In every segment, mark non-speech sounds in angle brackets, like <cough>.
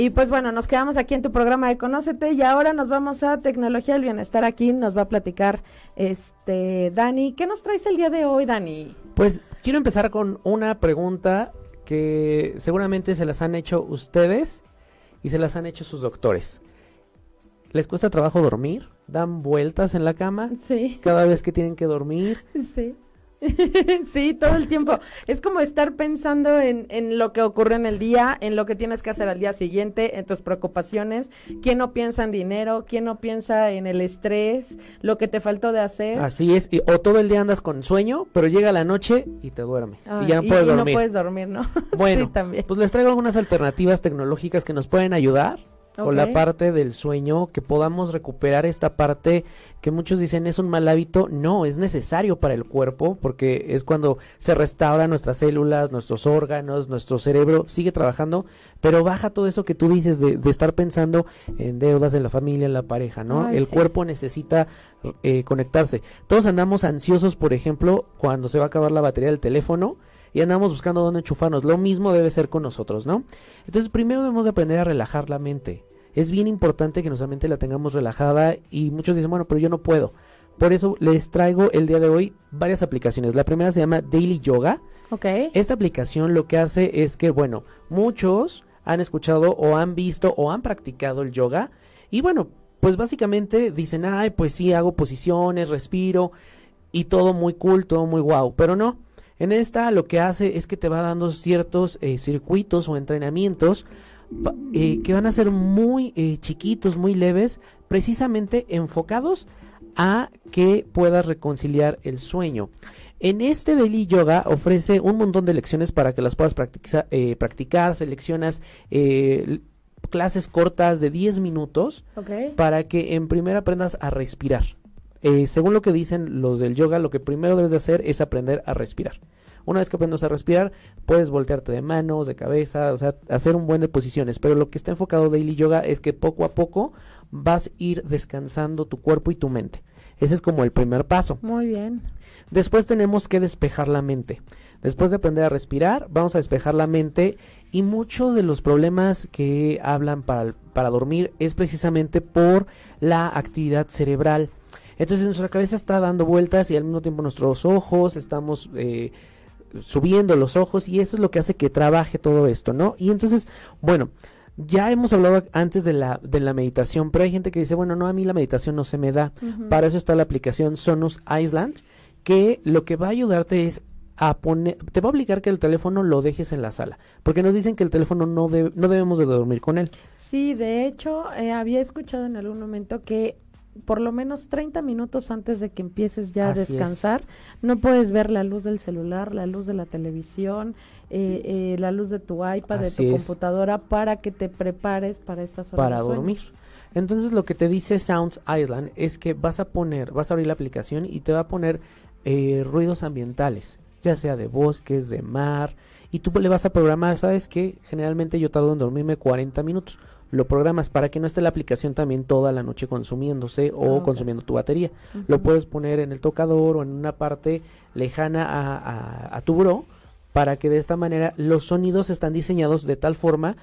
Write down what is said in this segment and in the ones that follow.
Y pues bueno, nos quedamos aquí en tu programa de Conócete y ahora nos vamos a Tecnología del Bienestar. Aquí nos va a platicar este Dani. ¿Qué nos traes el día de hoy, Dani? Pues quiero empezar con una pregunta que seguramente se las han hecho ustedes y se las han hecho sus doctores. ¿Les cuesta trabajo dormir? ¿Dan vueltas en la cama? Sí. Cada vez que tienen que dormir. Sí. <laughs> sí, todo el tiempo. Es como estar pensando en, en, lo que ocurre en el día, en lo que tienes que hacer al día siguiente, en tus preocupaciones. ¿Quién no piensa en dinero? ¿Quién no piensa en el estrés? Lo que te faltó de hacer. Así es. Y, o todo el día andas con sueño, pero llega la noche y te duerme. y ya no puedes y dormir. no puedes dormir, ¿no? <laughs> Bueno, sí, también. pues les traigo algunas alternativas tecnológicas que nos pueden ayudar con la parte del sueño, que podamos recuperar esta parte que muchos dicen es un mal hábito, no, es necesario para el cuerpo, porque es cuando se restauran nuestras células, nuestros órganos, nuestro cerebro sigue trabajando, pero baja todo eso que tú dices de, de estar pensando en deudas, en la familia, en la pareja, ¿no? Ay, el sí. cuerpo necesita eh, conectarse. Todos andamos ansiosos, por ejemplo, cuando se va a acabar la batería del teléfono, y andamos buscando dónde enchufarnos. Lo mismo debe ser con nosotros, ¿no? Entonces, primero debemos de aprender a relajar la mente. Es bien importante que nuestra mente la tengamos relajada y muchos dicen, bueno, pero yo no puedo. Por eso les traigo el día de hoy varias aplicaciones. La primera se llama Daily Yoga. Ok. Esta aplicación lo que hace es que, bueno, muchos han escuchado o han visto o han practicado el yoga y bueno, pues básicamente dicen, ay, pues sí, hago posiciones, respiro y todo muy cool, todo muy guau, pero no. En esta lo que hace es que te va dando ciertos eh, circuitos o entrenamientos eh, que van a ser muy eh, chiquitos, muy leves, precisamente enfocados a que puedas reconciliar el sueño. En este Daily Yoga ofrece un montón de lecciones para que las puedas practica- eh, practicar, seleccionas eh, clases cortas de 10 minutos para que en primera aprendas a respirar. Eh, según lo que dicen los del yoga, lo que primero debes de hacer es aprender a respirar. Una vez que aprendas a respirar, puedes voltearte de manos, de cabeza, o sea, hacer un buen de posiciones. Pero lo que está enfocado Daily Yoga es que poco a poco vas a ir descansando tu cuerpo y tu mente. Ese es como el primer paso. Muy bien. Después tenemos que despejar la mente. Después de aprender a respirar, vamos a despejar la mente y muchos de los problemas que hablan para, para dormir es precisamente por la actividad cerebral. Entonces nuestra cabeza está dando vueltas y al mismo tiempo nuestros ojos estamos eh, subiendo los ojos y eso es lo que hace que trabaje todo esto, ¿no? Y entonces, bueno, ya hemos hablado antes de la, de la meditación, pero hay gente que dice, bueno, no, a mí la meditación no se me da. Para eso está la aplicación Sonus Island, que lo que va a ayudarte es a poner, te va a obligar que el teléfono lo dejes en la sala, porque nos dicen que el teléfono no, debe- no debemos de dormir con él. Sí, de hecho, eh, había escuchado en algún momento que por lo menos 30 minutos antes de que empieces ya a es. descansar, no puedes ver la luz del celular, la luz de la televisión, eh, eh, la luz de tu iPad, Así de tu es. computadora, para que te prepares para estas horas para de dormir. Entonces lo que te dice Sounds Island es que vas a poner, vas a abrir la aplicación y te va a poner eh, ruidos ambientales, ya sea de bosques, de mar, y tú le vas a programar, ¿sabes qué? Generalmente yo tardo en dormirme 40 minutos. Lo programas para que no esté la aplicación también toda la noche consumiéndose o Ah, consumiendo tu batería. Lo puedes poner en el tocador o en una parte lejana a, a- a tu buró para que de esta manera los sonidos están diseñados de tal forma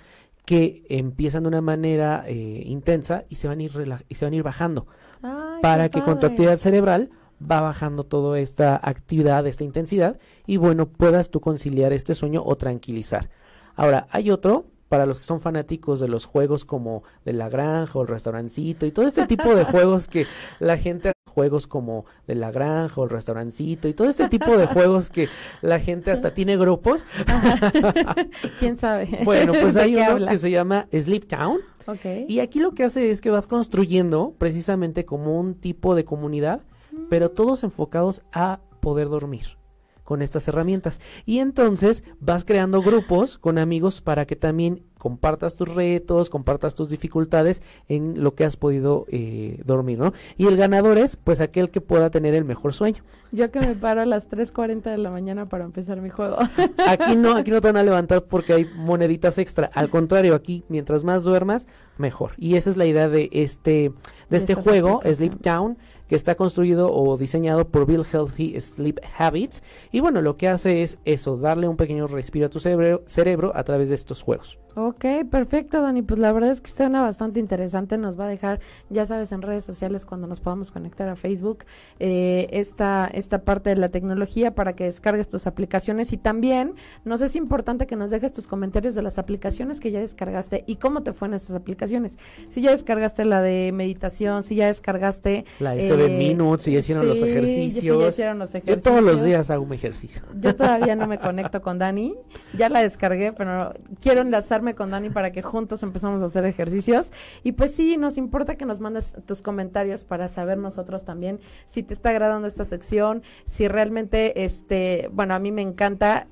que empiezan de una manera eh, intensa y se van a ir y se van a ir bajando Ay, para que con tu padre. actividad cerebral va bajando toda esta actividad, esta intensidad y bueno, puedas tú conciliar este sueño o tranquilizar. Ahora, hay otro para los que son fanáticos de los juegos como de la granja o el restaurancito y todo este tipo de juegos que la gente juegos como de la granja o el restaurancito y todo este tipo de juegos que la gente hasta tiene grupos. <laughs> ¿Quién sabe? Bueno, pues ¿De hay uno habla? que se llama Sleep Town Ok. y aquí lo que hace es que vas construyendo precisamente como un tipo de comunidad, pero todos enfocados a poder dormir con estas herramientas. Y entonces vas creando grupos con amigos para que también compartas tus retos, compartas tus dificultades en lo que has podido eh, dormir, ¿no? Y el ganador es pues aquel que pueda tener el mejor sueño. Yo que me paro a las 3.40 de la mañana para empezar mi juego. <laughs> Aquí no, aquí no te van a levantar porque hay moneditas extra. Al contrario, aquí mientras más duermas, mejor. Y esa es la idea de este, de De este juego. Sleep Town, que está construido o diseñado por Build Healthy Sleep Habits. Y bueno, lo que hace es eso, darle un pequeño respiro a tu cerebro, cerebro a través de estos juegos. Ok, perfecto, Dani. Pues la verdad es que está una bastante interesante. Nos va a dejar, ya sabes, en redes sociales cuando nos podamos conectar a Facebook, eh, esta, esta parte de la tecnología para que descargues tus aplicaciones. Y también nos es importante que nos dejes tus comentarios de las aplicaciones que ya descargaste y cómo te fue en esas aplicaciones. Si ya descargaste la de meditación, si ya descargaste... La de Minutes, si ya hicieron los ejercicios. ya hicieron los Yo todos los ejercicios. días hago un ejercicio. Yo todavía no me <laughs> conecto con Dani. Ya la descargué, pero quiero enlazarme con Dani para que juntos empezamos a hacer ejercicios. Y pues sí, nos importa que nos mandes tus comentarios para saber nosotros también si te está agradando esta sección, si realmente, este, bueno, a mí me encanta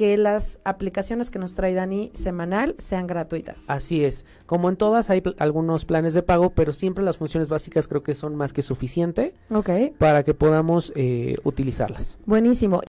que las aplicaciones que nos trae Dani semanal sean gratuitas. Así es. Como en todas hay pl- algunos planes de pago, pero siempre las funciones básicas creo que son más que suficiente Ok, para que podamos eh, utilizarlas. buenísimo.